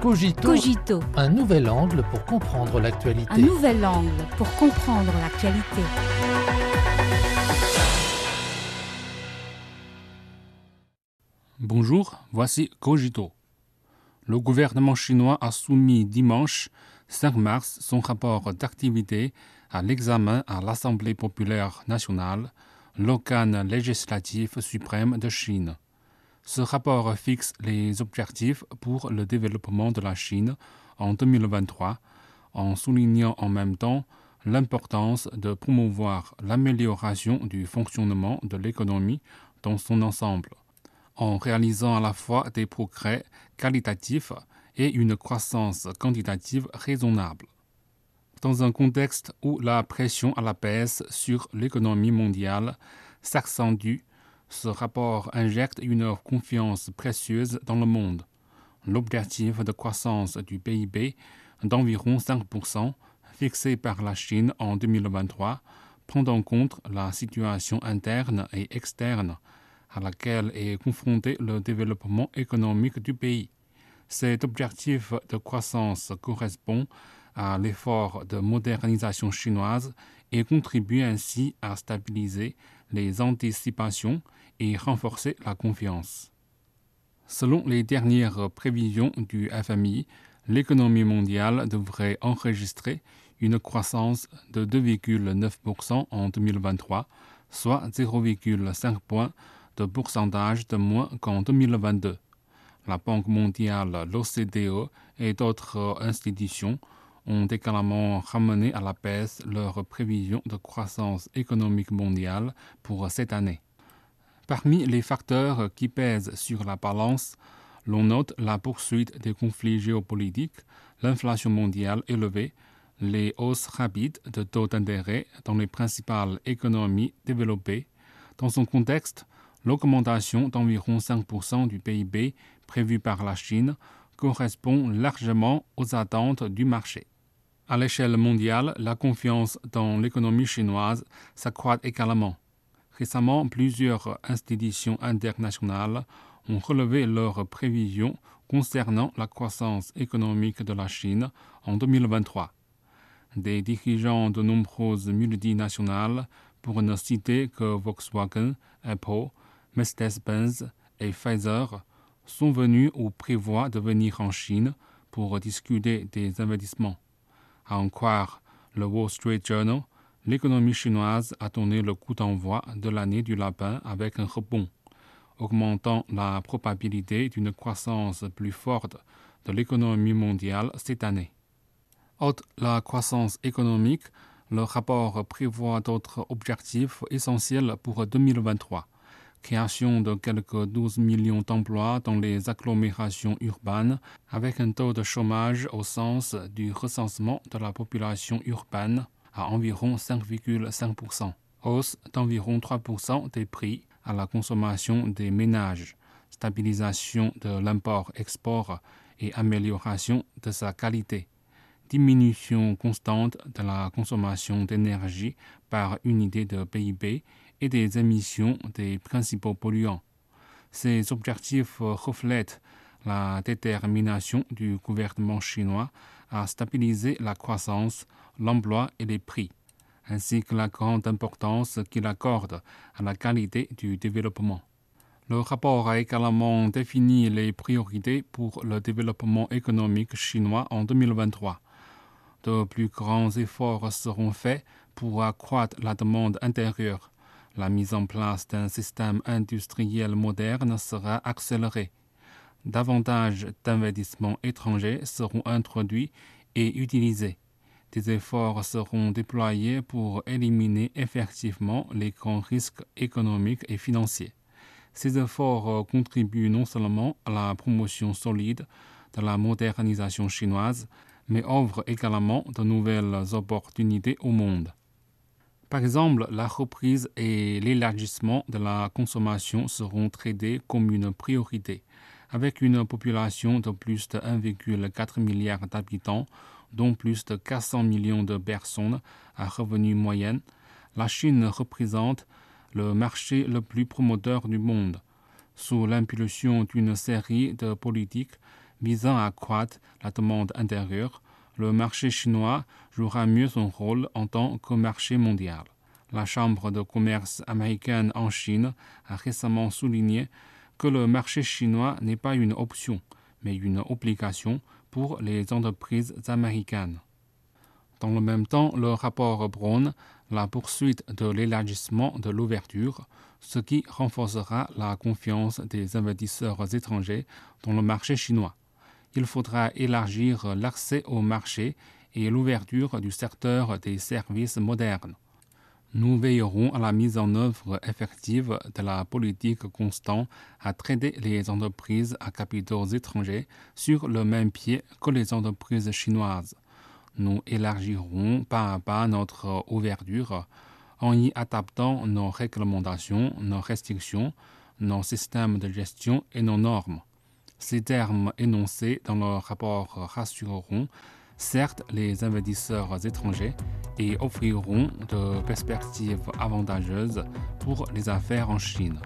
Cogito, Cogito, un nouvel angle pour comprendre l'actualité. un nouvel angle pour comprendre l'actualité. Bonjour, voici Cogito. Le gouvernement chinois a soumis dimanche 5 mars son rapport d'activité à l'examen à l'Assemblée populaire nationale, l'organe législatif suprême de Chine. Ce rapport fixe les objectifs pour le développement de la Chine en 2023 en soulignant en même temps l'importance de promouvoir l'amélioration du fonctionnement de l'économie dans son ensemble en réalisant à la fois des progrès qualitatifs et une croissance quantitative raisonnable. Dans un contexte où la pression à la baisse sur l'économie mondiale s'accentue, ce rapport injecte une confiance précieuse dans le monde. L'objectif de croissance du PIB d'environ 5% fixé par la Chine en 2023 prend en compte la situation interne et externe à laquelle est confronté le développement économique du pays. Cet objectif de croissance correspond à l'effort de modernisation chinoise et contribue ainsi à stabiliser les anticipations et renforcer la confiance. Selon les dernières prévisions du FMI, l'économie mondiale devrait enregistrer une croissance de 2,9% en 2023, soit 0,5 points de pourcentage de moins qu'en 2022. La Banque mondiale, l'OCDE et d'autres institutions ont également ramené à la baisse leurs prévisions de croissance économique mondiale pour cette année. Parmi les facteurs qui pèsent sur la balance, l'on note la poursuite des conflits géopolitiques, l'inflation mondiale élevée, les hausses rapides de taux d'intérêt dans les principales économies développées. Dans son contexte, l'augmentation d'environ 5% du PIB prévue par la Chine correspond largement aux attentes du marché. À l'échelle mondiale, la confiance dans l'économie chinoise s'accroît également. Récemment, plusieurs institutions internationales ont relevé leurs prévisions concernant la croissance économique de la Chine en 2023. Des dirigeants de nombreuses multinationales, pour ne citer que Volkswagen, Apple, Mercedes-Benz et Pfizer, sont venus ou prévoient de venir en Chine pour discuter des investissements. À en croire le Wall Street Journal, l'économie chinoise a donné le coup d'envoi de l'année du lapin avec un rebond, augmentant la probabilité d'une croissance plus forte de l'économie mondiale cette année. Outre la croissance économique, le rapport prévoit d'autres objectifs essentiels pour 2023. Création de quelques 12 millions d'emplois dans les agglomérations urbaines, avec un taux de chômage au sens du recensement de la population urbaine à environ 5,5%. Hausse d'environ 3% des prix à la consommation des ménages, stabilisation de l'import-export et amélioration de sa qualité diminution constante de la consommation d'énergie par unité de PIB et des émissions des principaux polluants. Ces objectifs reflètent la détermination du gouvernement chinois à stabiliser la croissance, l'emploi et les prix, ainsi que la grande importance qu'il accorde à la qualité du développement. Le rapport a également défini les priorités pour le développement économique chinois en 2023 de plus grands efforts seront faits pour accroître la demande intérieure. La mise en place d'un système industriel moderne sera accélérée. Davantage d'investissements étrangers seront introduits et utilisés. Des efforts seront déployés pour éliminer effectivement les grands risques économiques et financiers. Ces efforts contribuent non seulement à la promotion solide de la modernisation chinoise, mais offre également de nouvelles opportunités au monde. Par exemple, la reprise et l'élargissement de la consommation seront traités comme une priorité. Avec une population de plus de 1,4 milliard d'habitants, dont plus de 400 millions de personnes à revenu moyen, la Chine représente le marché le plus promoteur du monde. Sous l'impulsion d'une série de politiques visant à accroître la demande intérieure, le marché chinois jouera mieux son rôle en tant que marché mondial. La Chambre de commerce américaine en Chine a récemment souligné que le marché chinois n'est pas une option, mais une obligation pour les entreprises américaines. Dans le même temps, le rapport Brown, la poursuite de l'élargissement de l'ouverture, ce qui renforcera la confiance des investisseurs étrangers dans le marché chinois. Il faudra élargir l'accès au marché et l'ouverture du secteur des services modernes. Nous veillerons à la mise en œuvre effective de la politique constante à traiter les entreprises à capitaux étrangers sur le même pied que les entreprises chinoises. Nous élargirons pas à pas notre ouverture en y adaptant nos réglementations, nos restrictions, nos systèmes de gestion et nos normes. Ces termes énoncés dans le rapport rassureront certes les investisseurs étrangers et offriront de perspectives avantageuses pour les affaires en Chine.